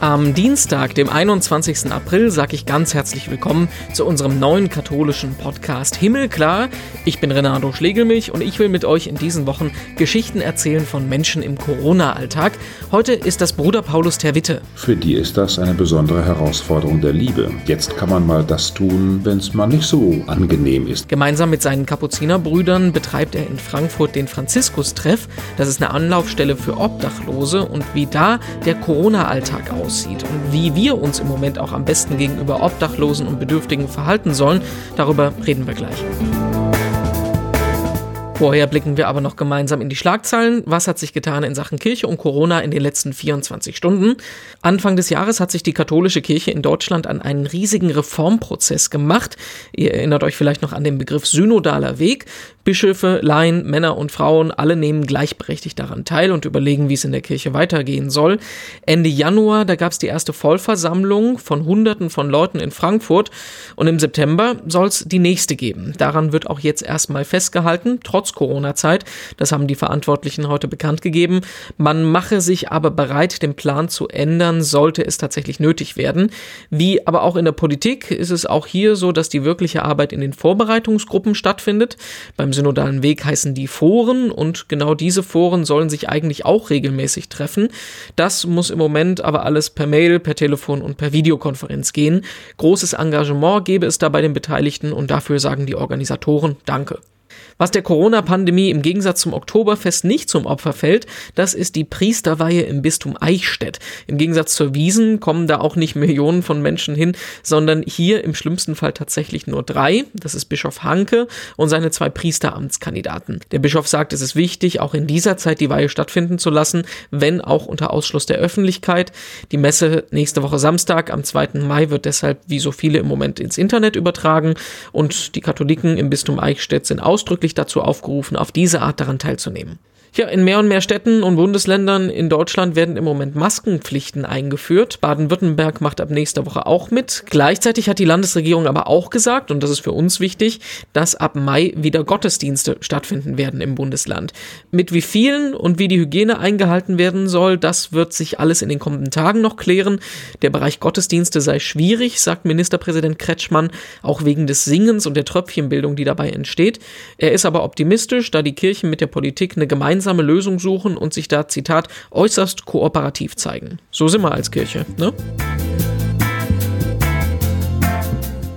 Am Dienstag, dem 21. April, sage ich ganz herzlich willkommen zu unserem neuen katholischen Podcast Himmelklar. Ich bin Renato Schlegelmilch und ich will mit euch in diesen Wochen Geschichten erzählen von Menschen im Corona-Alltag. Heute ist das Bruder Paulus Terwitte. Für die ist das eine besondere Herausforderung der Liebe. Jetzt kann man mal das tun, wenn es mal nicht so angenehm ist. Gemeinsam mit seinen Kapuzinerbrüdern betreibt er in Frankfurt den Franziskus-Treff. Das ist eine Anlaufstelle für Obdachlose und wie da der Corona-Alltag aussieht aussieht und wie wir uns im Moment auch am besten gegenüber Obdachlosen und Bedürftigen verhalten sollen, darüber reden wir gleich. Vorher blicken wir aber noch gemeinsam in die Schlagzeilen. Was hat sich getan in Sachen Kirche und Corona in den letzten 24 Stunden? Anfang des Jahres hat sich die katholische Kirche in Deutschland an einen riesigen Reformprozess gemacht. Ihr erinnert euch vielleicht noch an den Begriff synodaler Weg. Bischöfe, Laien, Männer und Frauen, alle nehmen gleichberechtigt daran teil und überlegen, wie es in der Kirche weitergehen soll. Ende Januar, da gab es die erste Vollversammlung von Hunderten von Leuten in Frankfurt und im September soll es die nächste geben. Daran wird auch jetzt erstmal festgehalten, trotz Corona-Zeit. Das haben die Verantwortlichen heute bekannt gegeben. Man mache sich aber bereit, den Plan zu ändern, sollte es tatsächlich nötig werden. Wie aber auch in der Politik ist es auch hier so, dass die wirkliche Arbeit in den Vorbereitungsgruppen stattfindet. Beim synodalen Weg heißen die Foren und genau diese Foren sollen sich eigentlich auch regelmäßig treffen. Das muss im Moment aber alles per Mail, per Telefon und per Videokonferenz gehen. Großes Engagement gäbe es da bei den Beteiligten und dafür sagen die Organisatoren Danke. Was der Corona-Pandemie im Gegensatz zum Oktoberfest nicht zum Opfer fällt, das ist die Priesterweihe im Bistum Eichstätt. Im Gegensatz zur Wiesen kommen da auch nicht Millionen von Menschen hin, sondern hier im schlimmsten Fall tatsächlich nur drei. Das ist Bischof Hanke und seine zwei Priesteramtskandidaten. Der Bischof sagt, es ist wichtig, auch in dieser Zeit die Weihe stattfinden zu lassen, wenn auch unter Ausschluss der Öffentlichkeit. Die Messe nächste Woche Samstag am 2. Mai wird deshalb wie so viele im Moment ins Internet übertragen und die Katholiken im Bistum Eichstätt sind ausdrücklich ausdrücklich dazu aufgerufen, auf diese Art daran teilzunehmen. Ja, in mehr und mehr Städten und Bundesländern in Deutschland werden im Moment Maskenpflichten eingeführt. Baden-Württemberg macht ab nächster Woche auch mit. Gleichzeitig hat die Landesregierung aber auch gesagt, und das ist für uns wichtig, dass ab Mai wieder Gottesdienste stattfinden werden im Bundesland. Mit wie vielen und wie die Hygiene eingehalten werden soll, das wird sich alles in den kommenden Tagen noch klären. Der Bereich Gottesdienste sei schwierig, sagt Ministerpräsident Kretschmann, auch wegen des Singens und der Tröpfchenbildung, die dabei entsteht. Er ist aber optimistisch, da die Kirchen mit der Politik eine gemeinsame gemeinsame Lösung suchen und sich da, Zitat, äußerst kooperativ zeigen. So sind wir als Kirche, ne?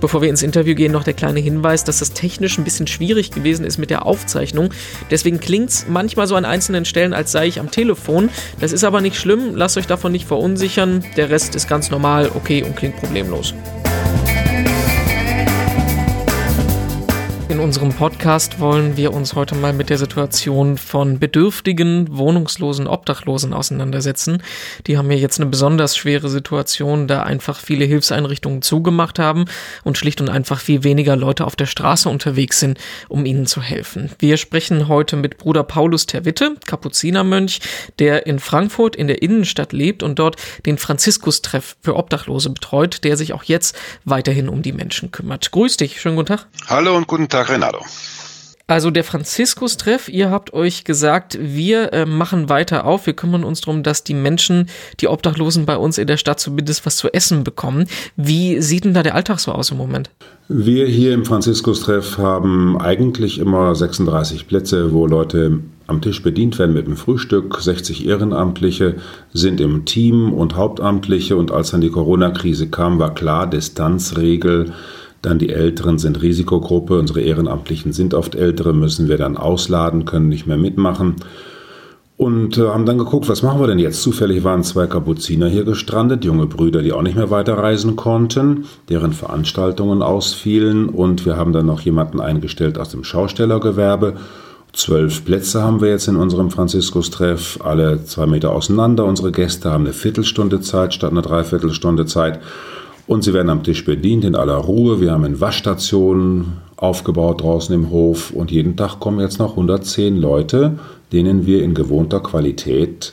Bevor wir ins Interview gehen, noch der kleine Hinweis, dass das technisch ein bisschen schwierig gewesen ist mit der Aufzeichnung. Deswegen klingt es manchmal so an einzelnen Stellen, als sei ich am Telefon. Das ist aber nicht schlimm, lasst euch davon nicht verunsichern. Der Rest ist ganz normal, okay und klingt problemlos. In unserem Podcast wollen wir uns heute mal mit der Situation von bedürftigen, wohnungslosen, Obdachlosen auseinandersetzen. Die haben ja jetzt eine besonders schwere Situation, da einfach viele Hilfseinrichtungen zugemacht haben und schlicht und einfach viel weniger Leute auf der Straße unterwegs sind, um ihnen zu helfen. Wir sprechen heute mit Bruder Paulus Terwitte, Kapuzinermönch, der in Frankfurt in der Innenstadt lebt und dort den Franziskus-Treff für Obdachlose betreut, der sich auch jetzt weiterhin um die Menschen kümmert. Grüß dich, schönen guten Tag. Hallo und guten Tag. Tag, Renato. Also der Franziskus-Treff, ihr habt euch gesagt, wir äh, machen weiter auf, wir kümmern uns darum, dass die Menschen, die Obdachlosen bei uns in der Stadt zumindest was zu essen bekommen. Wie sieht denn da der Alltag so aus im Moment? Wir hier im Franziskus-Treff haben eigentlich immer 36 Plätze, wo Leute am Tisch bedient werden mit dem Frühstück. 60 Ehrenamtliche sind im Team und Hauptamtliche und als dann die Corona-Krise kam, war klar, Distanzregel dann die Älteren sind Risikogruppe, unsere Ehrenamtlichen sind oft Ältere, müssen wir dann ausladen, können nicht mehr mitmachen. Und äh, haben dann geguckt, was machen wir denn jetzt? Zufällig waren zwei Kapuziner hier gestrandet, junge Brüder, die auch nicht mehr weiterreisen konnten, deren Veranstaltungen ausfielen. Und wir haben dann noch jemanden eingestellt aus dem Schaustellergewerbe. Zwölf Plätze haben wir jetzt in unserem Franziskus-Treff, alle zwei Meter auseinander. Unsere Gäste haben eine Viertelstunde Zeit statt einer Dreiviertelstunde Zeit. Und sie werden am Tisch bedient in aller Ruhe. Wir haben eine Waschstation aufgebaut draußen im Hof und jeden Tag kommen jetzt noch 110 Leute, denen wir in gewohnter Qualität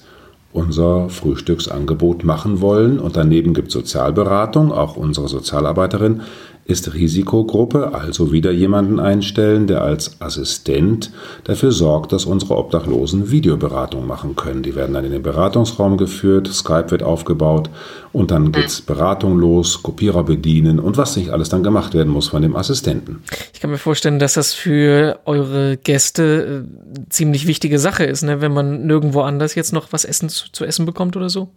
unser Frühstücksangebot machen wollen. Und daneben gibt es Sozialberatung, auch unsere Sozialarbeiterin ist Risikogruppe, also wieder jemanden einstellen, der als Assistent dafür sorgt, dass unsere Obdachlosen Videoberatung machen können. Die werden dann in den Beratungsraum geführt, Skype wird aufgebaut und dann geht's Beratung los, Kopierer bedienen und was nicht alles dann gemacht werden muss von dem Assistenten. Ich kann mir vorstellen, dass das für eure Gäste äh, ziemlich wichtige Sache ist, ne? wenn man nirgendwo anders jetzt noch was essen zu, zu essen bekommt oder so.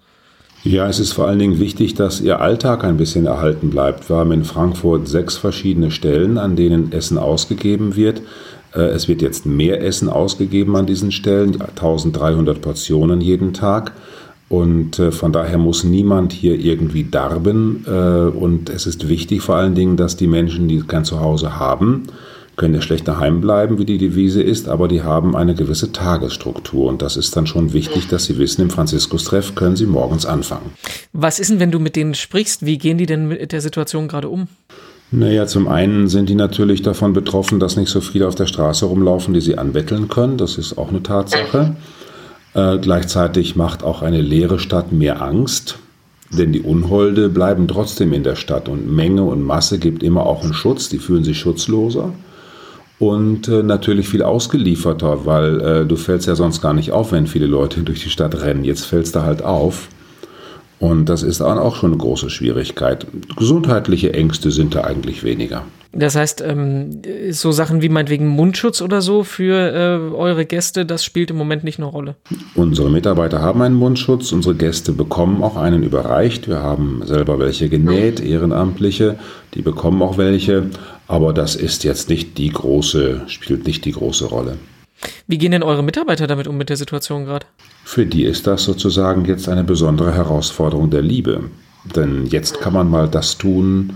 Ja, es ist vor allen Dingen wichtig, dass Ihr Alltag ein bisschen erhalten bleibt. Wir haben in Frankfurt sechs verschiedene Stellen, an denen Essen ausgegeben wird. Äh, es wird jetzt mehr Essen ausgegeben an diesen Stellen, 1300 Portionen jeden Tag. Und äh, von daher muss niemand hier irgendwie darben. Äh, und es ist wichtig vor allen Dingen, dass die Menschen, die kein Zuhause haben, können ja schlecht daheim bleiben, wie die Devise ist, aber die haben eine gewisse Tagesstruktur. Und das ist dann schon wichtig, dass sie wissen, im Franziskus-Treff können sie morgens anfangen. Was ist denn, wenn du mit denen sprichst? Wie gehen die denn mit der Situation gerade um? Naja, zum einen sind die natürlich davon betroffen, dass nicht so viele auf der Straße rumlaufen, die sie anbetteln können. Das ist auch eine Tatsache. Äh, gleichzeitig macht auch eine leere Stadt mehr Angst. Denn die Unholde bleiben trotzdem in der Stadt und Menge und Masse gibt immer auch einen Schutz, die fühlen sich schutzloser und äh, natürlich viel ausgelieferter, weil äh, du fällst ja sonst gar nicht auf, wenn viele Leute durch die Stadt rennen. Jetzt fällst du halt auf. Und das ist dann auch schon eine große Schwierigkeit. Gesundheitliche Ängste sind da eigentlich weniger. Das heißt, ähm, so Sachen wie meinetwegen Mundschutz oder so für äh, eure Gäste, das spielt im Moment nicht eine Rolle. Unsere Mitarbeiter haben einen Mundschutz, unsere Gäste bekommen auch einen überreicht. Wir haben selber welche genäht, Ehrenamtliche, die bekommen auch welche. Aber das ist jetzt nicht die große, spielt nicht die große Rolle. Wie gehen denn eure Mitarbeiter damit um mit der Situation gerade? Für die ist das sozusagen jetzt eine besondere Herausforderung der Liebe. Denn jetzt kann man mal das tun,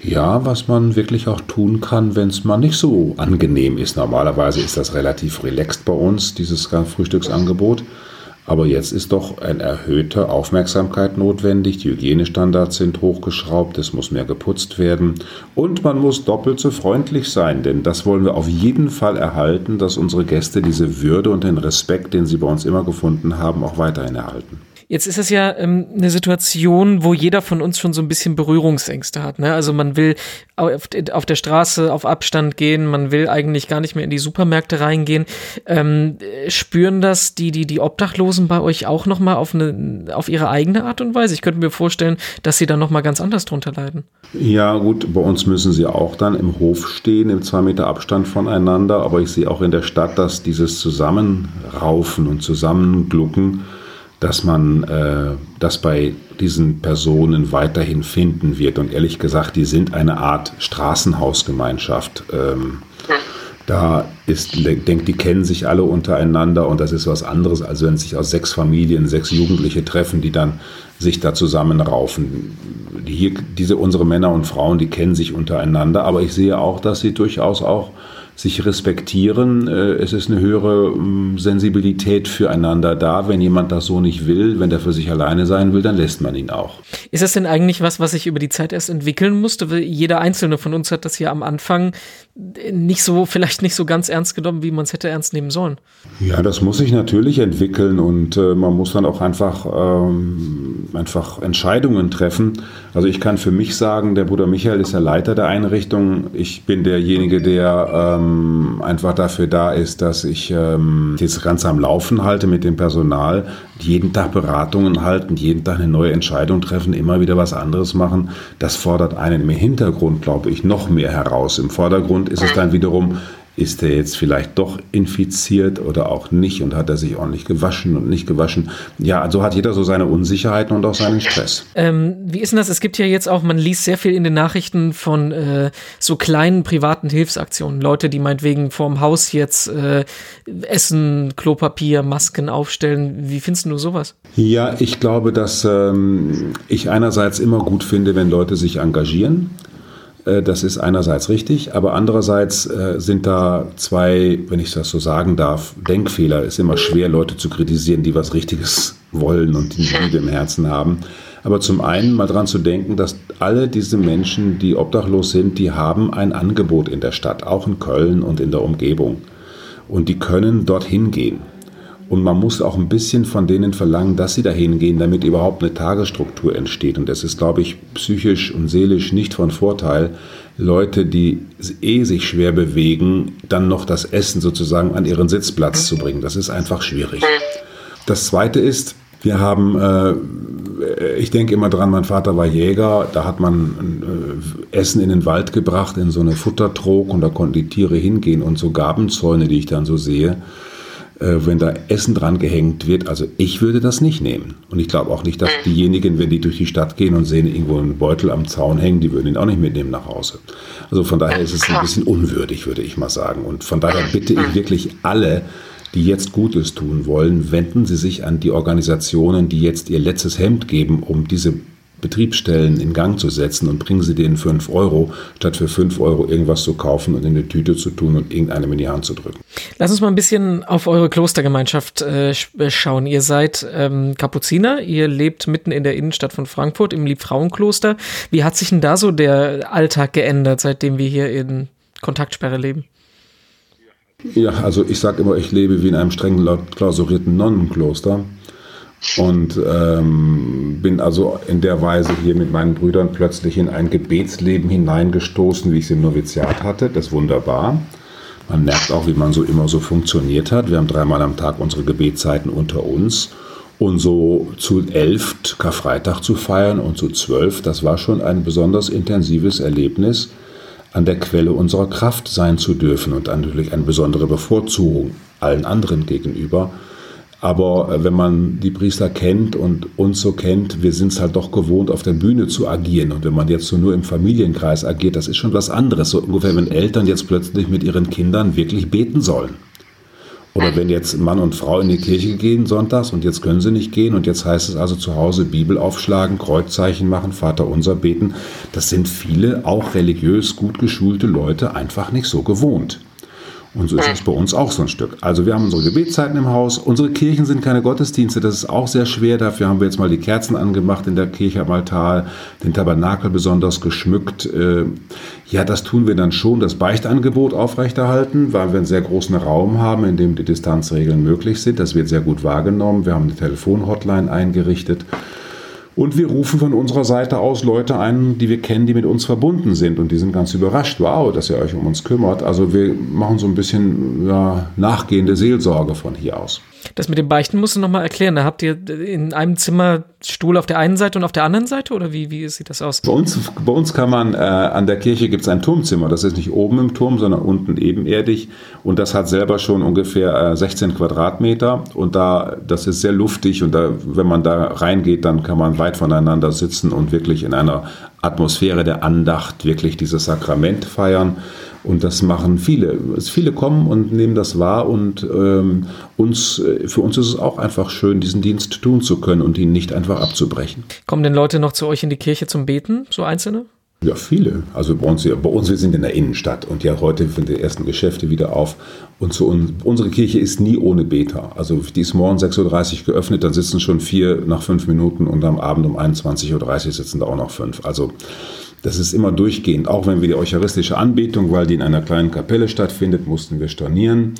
ja, was man wirklich auch tun kann, wenn es mal nicht so angenehm ist. Normalerweise ist das relativ relaxed bei uns, dieses Frühstücksangebot. Aber jetzt ist doch eine erhöhte Aufmerksamkeit notwendig. Die Hygienestandards sind hochgeschraubt, es muss mehr geputzt werden und man muss doppelt so freundlich sein, denn das wollen wir auf jeden Fall erhalten, dass unsere Gäste diese Würde und den Respekt, den sie bei uns immer gefunden haben, auch weiterhin erhalten. Jetzt ist es ja ähm, eine Situation, wo jeder von uns schon so ein bisschen Berührungsängste hat. Ne? Also man will auf, auf, der Straße auf Abstand gehen, man will eigentlich gar nicht mehr in die Supermärkte reingehen. Ähm, spüren das die, die, die Obdachlosen bei euch auch nochmal auf, auf ihre eigene Art und Weise? Ich könnte mir vorstellen, dass sie dann nochmal ganz anders drunter leiden. Ja, gut, bei uns müssen sie auch dann im Hof stehen, im zwei Meter Abstand voneinander. Aber ich sehe auch in der Stadt, dass dieses Zusammenraufen und Zusammenglucken dass man äh, das bei diesen Personen weiterhin finden wird. Und ehrlich gesagt, die sind eine Art Straßenhausgemeinschaft. Ähm, da ist, denkt, die kennen sich alle untereinander und das ist was anderes, als wenn sich aus sechs Familien sechs Jugendliche treffen, die dann sich da zusammenraufen. Hier, diese unsere Männer und Frauen, die kennen sich untereinander, aber ich sehe auch, dass sie durchaus auch sich respektieren. Äh, es ist eine höhere ähm, Sensibilität füreinander da. Wenn jemand das so nicht will, wenn der für sich alleine sein will, dann lässt man ihn auch. Ist das denn eigentlich was, was sich über die Zeit erst entwickeln musste? Jeder einzelne von uns hat das ja am Anfang nicht so, vielleicht nicht so ganz ernst genommen, wie man es hätte ernst nehmen sollen. Ja, das muss sich natürlich entwickeln und äh, man muss dann auch einfach, ähm, einfach Entscheidungen treffen. Also ich kann für mich sagen, der Bruder Michael ist der Leiter der Einrichtung. Ich bin derjenige, der ähm, einfach dafür da ist, dass ich ähm, das Ganze am Laufen halte mit dem Personal, jeden Tag Beratungen halten, jeden Tag eine neue Entscheidung treffen, immer wieder was anderes machen. Das fordert einen im Hintergrund, glaube ich, noch mehr heraus. Im Vordergrund und ist es dann wiederum, ist er jetzt vielleicht doch infiziert oder auch nicht und hat er sich ordentlich gewaschen und nicht gewaschen. Ja, also hat jeder so seine Unsicherheiten und auch seinen Stress. Ähm, wie ist denn das? Es gibt ja jetzt auch, man liest sehr viel in den Nachrichten von äh, so kleinen privaten Hilfsaktionen. Leute, die meinetwegen vorm Haus jetzt äh, Essen, Klopapier, Masken aufstellen. Wie findest du sowas? Ja, ich glaube, dass ähm, ich einerseits immer gut finde, wenn Leute sich engagieren. Äh, das ist einerseits richtig, aber andererseits äh, sind da zwei, wenn ich das so sagen darf, Denkfehler. Es ist immer schwer, Leute zu kritisieren, die was Richtiges wollen und die Liebe im Herzen haben. Aber zum einen mal dran zu denken, dass alle diese Menschen, die obdachlos sind, die haben ein Angebot in der Stadt, auch in Köln und in der Umgebung. Und die können dorthin gehen. Und man muss auch ein bisschen von denen verlangen, dass sie dahin gehen, damit überhaupt eine Tagesstruktur entsteht. Und das ist, glaube ich, psychisch und seelisch nicht von Vorteil, Leute, die eh sich schwer bewegen, dann noch das Essen sozusagen an ihren Sitzplatz zu bringen. Das ist einfach schwierig. Das Zweite ist, wir haben, äh, ich denke immer dran, mein Vater war Jäger, da hat man äh, Essen in den Wald gebracht, in so eine Futtertrog und da konnten die Tiere hingehen und so Gabenzäune, die ich dann so sehe, wenn da Essen dran gehängt wird. Also ich würde das nicht nehmen. Und ich glaube auch nicht, dass diejenigen, wenn die durch die Stadt gehen und sehen irgendwo einen Beutel am Zaun hängen, die würden ihn auch nicht mitnehmen nach Hause. Also von daher ist es ein bisschen unwürdig, würde ich mal sagen. Und von daher bitte ich wirklich alle, die jetzt Gutes tun wollen, wenden Sie sich an die Organisationen, die jetzt ihr letztes Hemd geben, um diese Betriebsstellen in Gang zu setzen und bringen Sie denen 5 Euro, statt für 5 Euro irgendwas zu kaufen und in die Tüte zu tun und irgendeinem in die Hand zu drücken. Lass uns mal ein bisschen auf eure Klostergemeinschaft äh, äh, schauen. Ihr seid ähm, Kapuziner, ihr lebt mitten in der Innenstadt von Frankfurt im Liebfrauenkloster. Wie hat sich denn da so der Alltag geändert, seitdem wir hier in Kontaktsperre leben? Ja, also ich sage immer, ich lebe wie in einem streng klausurierten Nonnenkloster und ähm, bin also in der Weise hier mit meinen Brüdern plötzlich in ein Gebetsleben hineingestoßen, wie ich es im Noviziat hatte. Das ist wunderbar. Man merkt auch, wie man so immer so funktioniert hat. Wir haben dreimal am Tag unsere Gebetszeiten unter uns. Und so zu elf Karfreitag zu feiern und zu zwölf, das war schon ein besonders intensives Erlebnis, an der Quelle unserer Kraft sein zu dürfen und natürlich eine besondere Bevorzugung allen anderen gegenüber. Aber äh, wenn man die Priester kennt und uns so kennt, wir sind es halt doch gewohnt, auf der Bühne zu agieren. Und wenn man jetzt so nur im Familienkreis agiert, das ist schon was anderes. So ungefähr, wenn Eltern jetzt plötzlich mit ihren Kindern wirklich beten sollen. Oder wenn jetzt Mann und Frau in die Kirche gehen sonntags und jetzt können sie nicht gehen und jetzt heißt es also zu Hause Bibel aufschlagen, Kreuzzeichen machen, Vater unser beten. Das sind viele, auch religiös gut geschulte Leute einfach nicht so gewohnt. Und so ist es bei uns auch so ein Stück. Also wir haben unsere Gebetszeiten im Haus. Unsere Kirchen sind keine Gottesdienste. Das ist auch sehr schwer. Dafür haben wir jetzt mal die Kerzen angemacht in der Kirche am Altar, den Tabernakel besonders geschmückt. Äh, ja, das tun wir dann schon. Das Beichtangebot aufrechterhalten, weil wir einen sehr großen Raum haben, in dem die Distanzregeln möglich sind. Das wird sehr gut wahrgenommen. Wir haben eine Telefonhotline eingerichtet. Und wir rufen von unserer Seite aus Leute ein, die wir kennen, die mit uns verbunden sind. Und die sind ganz überrascht, wow, dass ihr euch um uns kümmert. Also wir machen so ein bisschen ja, nachgehende Seelsorge von hier aus. Das mit dem Beichten musst du nochmal erklären. Da habt ihr in einem Zimmer Stuhl auf der einen Seite und auf der anderen Seite oder wie, wie sieht das aus? Bei uns, bei uns kann man, äh, an der Kirche gibt es ein Turmzimmer. Das ist nicht oben im Turm, sondern unten ebenerdig. Und das hat selber schon ungefähr äh, 16 Quadratmeter. Und da, das ist sehr luftig. Und da, wenn man da reingeht, dann kann man weit voneinander sitzen und wirklich in einer Atmosphäre der Andacht wirklich dieses Sakrament feiern. Und das machen viele. Viele kommen und nehmen das wahr und ähm, uns, äh, für uns ist es auch einfach schön, diesen Dienst tun zu können und ihn nicht einfach abzubrechen. Kommen denn Leute noch zu euch in die Kirche zum Beten, so einzelne? Ja, viele. Also bei uns, bei uns, wir sind in der Innenstadt und ja, heute sind die ersten Geschäfte wieder auf. Und zu uns, unsere Kirche ist nie ohne Beter. Also die ist morgen 6.30 Uhr geöffnet, dann sitzen schon vier nach fünf Minuten und am Abend um 21.30 Uhr sitzen da auch noch fünf. Also das ist immer durchgehend. Auch wenn wir die eucharistische Anbetung, weil die in einer kleinen Kapelle stattfindet, mussten wir stornieren.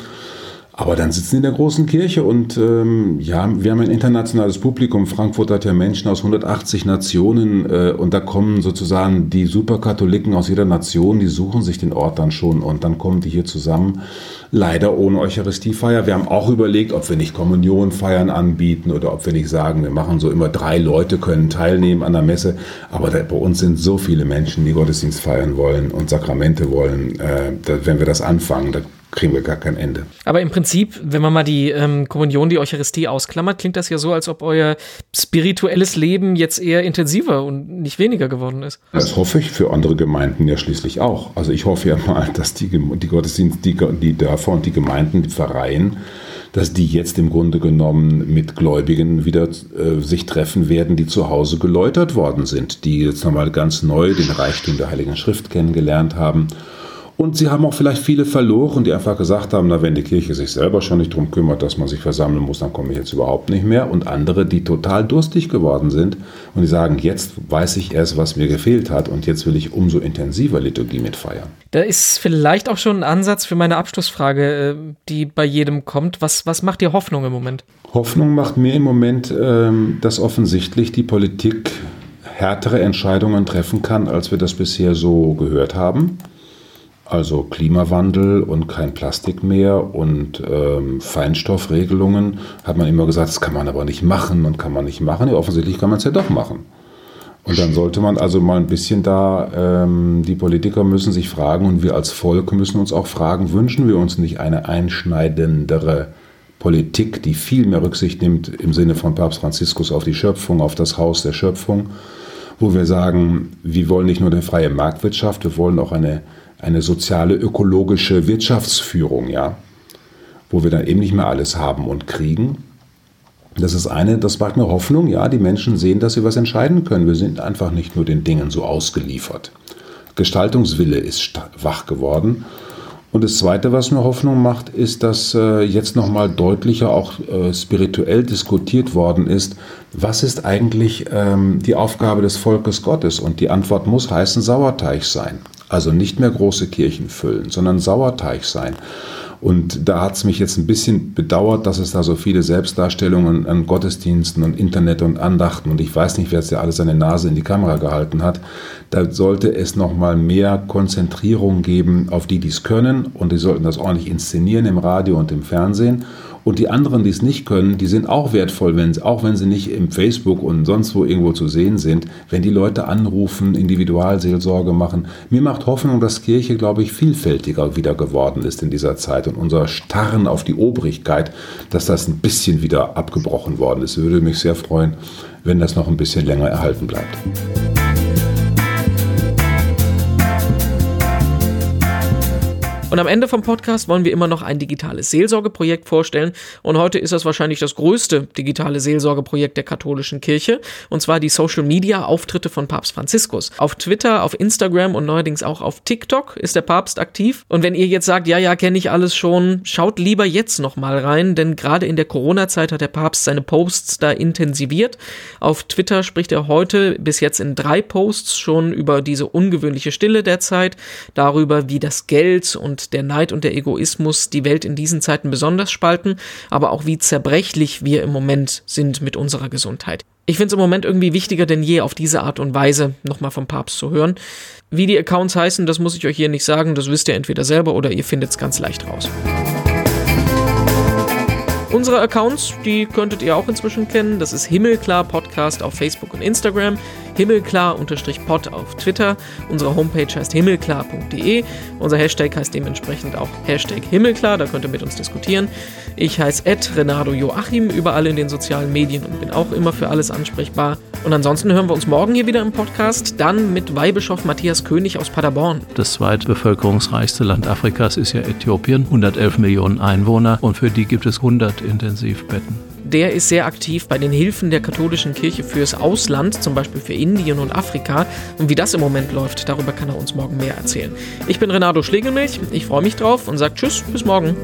Aber dann sitzen sie in der großen Kirche und ähm, ja, wir haben ein internationales Publikum. Frankfurt hat ja Menschen aus 180 Nationen äh, und da kommen sozusagen die Superkatholiken aus jeder Nation, die suchen sich den Ort dann schon und dann kommen die hier zusammen. Leider ohne Eucharistiefeier. Wir haben auch überlegt, ob wir nicht Kommunionfeiern anbieten oder ob wir nicht sagen, wir machen so immer drei Leute können teilnehmen an der Messe. Aber da, bei uns sind so viele Menschen, die Gottesdienst feiern wollen und Sakramente wollen. Äh, da, wenn wir das anfangen, da kriegen wir gar kein Ende. Aber im Prinzip, wenn man mal die ähm, Kommunion, die Eucharistie ausklammert, klingt das ja so, als ob euer spirituelles Leben jetzt eher intensiver und nicht weniger geworden ist. Das hoffe ich für andere Gemeinden ja schließlich auch. Also ich hoffe ja mal, dass die, die Gottesdienste, die, die Dörfer und die Gemeinden, die Pfarreien, dass die jetzt im Grunde genommen mit Gläubigen wieder äh, sich treffen werden, die zu Hause geläutert worden sind, die jetzt nochmal ganz neu den Reichtum der Heiligen Schrift kennengelernt haben Und sie haben auch vielleicht viele verloren, die einfach gesagt haben, na, wenn die Kirche sich selber schon nicht darum kümmert, dass man sich versammeln muss, dann komme ich jetzt überhaupt nicht mehr. Und andere, die total durstig geworden sind und die sagen, jetzt weiß ich erst, was mir gefehlt hat und jetzt will ich umso intensiver Liturgie mitfeiern. Da ist vielleicht auch schon ein Ansatz für meine Abschlussfrage, äh, die bei jedem kommt. Was, was macht dir Hoffnung im Moment? Hoffnung macht mir im Moment, ähm, dass offensichtlich die Politik härtere Entscheidungen treffen kann, als wir das bisher so gehört haben. Also Klimawandel und kein Plastik mehr und ähm, Feinstoffregelungen, hat man immer gesagt, das kann man aber nicht machen und kann man nicht machen. Ja, offensichtlich kann man es ja doch machen. Und dann sollte man also mal ein bisschen da, ähm, die Politiker müssen sich fragen und wir als Volk müssen uns auch fragen, wünschen wir uns nicht eine einschneidendere Politik, die viel mehr Rücksicht nimmt im Sinne von Papst Franziskus auf die Schöpfung, auf das Haus der Schöpfung, wo wir sagen, wir wollen nicht nur eine freie Marktwirtschaft, wir wollen auch eine eine soziale, ökologische Wirtschaftsführung, ja, wo wir dann eben nicht mehr alles haben und kriegen. Das ist eine, das macht mir Hoffnung, ja, die Menschen sehen, dass sie was entscheiden können. Wir sind einfach nicht nur den Dingen so ausgeliefert. Gestaltungswille ist wach geworden. Und das Zweite, was mir Hoffnung macht, ist, dass äh, jetzt nochmal deutlicher auch äh, spirituell diskutiert worden ist, was ist eigentlich ähm, die Aufgabe des Volkes Gottes? Und die Antwort muss heißen Sauerteig sein. Also nicht mehr große Kirchen füllen, sondern Sauerteig sein. Und da hat es mich jetzt ein bisschen bedauert, dass es da so viele Selbstdarstellungen an Gottesdiensten und Internet und Andachten und ich weiß nicht, wer jetzt ja alles seine Nase in die Kamera gehalten hat. Da sollte es nochmal mehr Konzentrierung geben auf die, die es können und die sollten das ordentlich inszenieren im Radio und im Fernsehen und die anderen, die es nicht können, die sind auch wertvoll, wenn, auch wenn sie nicht im Facebook und sonst wo irgendwo zu sehen sind, wenn die Leute anrufen, Individualseelsorge machen. Mir macht Hoffnung, dass Kirche, glaube ich, vielfältiger wieder geworden ist in dieser Zeit und unser Starren auf die Obrigkeit, dass das ein bisschen wieder abgebrochen worden ist. Würde mich sehr freuen, wenn das noch ein bisschen länger erhalten bleibt. Und am Ende vom Podcast wollen wir immer noch ein digitales Seelsorgeprojekt vorstellen. Und heute ist das wahrscheinlich das größte digitale Seelsorgeprojekt der katholischen Kirche. Und zwar die Social Media Auftritte von Papst Franziskus. Auf Twitter, auf Instagram und neuerdings auch auf TikTok ist der Papst aktiv. Und wenn ihr jetzt sagt, ja, ja, kenne ich alles schon, schaut lieber jetzt nochmal rein, denn gerade in der Corona-Zeit hat der Papst seine Posts da intensiviert. Auf Twitter spricht er heute bis jetzt in drei Posts schon über diese ungewöhnliche Stille der Zeit, darüber, wie das Geld und der Neid und der Egoismus die Welt in diesen Zeiten besonders spalten, aber auch wie zerbrechlich wir im Moment sind mit unserer Gesundheit. Ich finde es im Moment irgendwie wichtiger denn je, auf diese Art und Weise nochmal vom Papst zu hören. Wie die Accounts heißen, das muss ich euch hier nicht sagen, das wisst ihr entweder selber oder ihr findet es ganz leicht raus. Unsere Accounts, die könntet ihr auch inzwischen kennen. Das ist Himmelklar Podcast auf Facebook und Instagram, himmelklar-pod auf Twitter. Unsere Homepage heißt himmelklar.de. Unser Hashtag heißt dementsprechend auch Hashtag Himmelklar, da könnt ihr mit uns diskutieren. Ich heiße Ed Renato Joachim überall in den sozialen Medien und bin auch immer für alles ansprechbar. Und ansonsten hören wir uns morgen hier wieder im Podcast, dann mit Weihbischof Matthias König aus Paderborn. Das zweitbevölkerungsreichste Land Afrikas ist ja Äthiopien, 111 Millionen Einwohner und für die gibt es 100 Intensivbetten der ist sehr aktiv bei den Hilfen der katholischen Kirche fürs Ausland, zum Beispiel für Indien und Afrika. Und wie das im Moment läuft, darüber kann er uns morgen mehr erzählen. Ich bin Renato Schlegelmilch, ich freue mich drauf und sage Tschüss, bis morgen.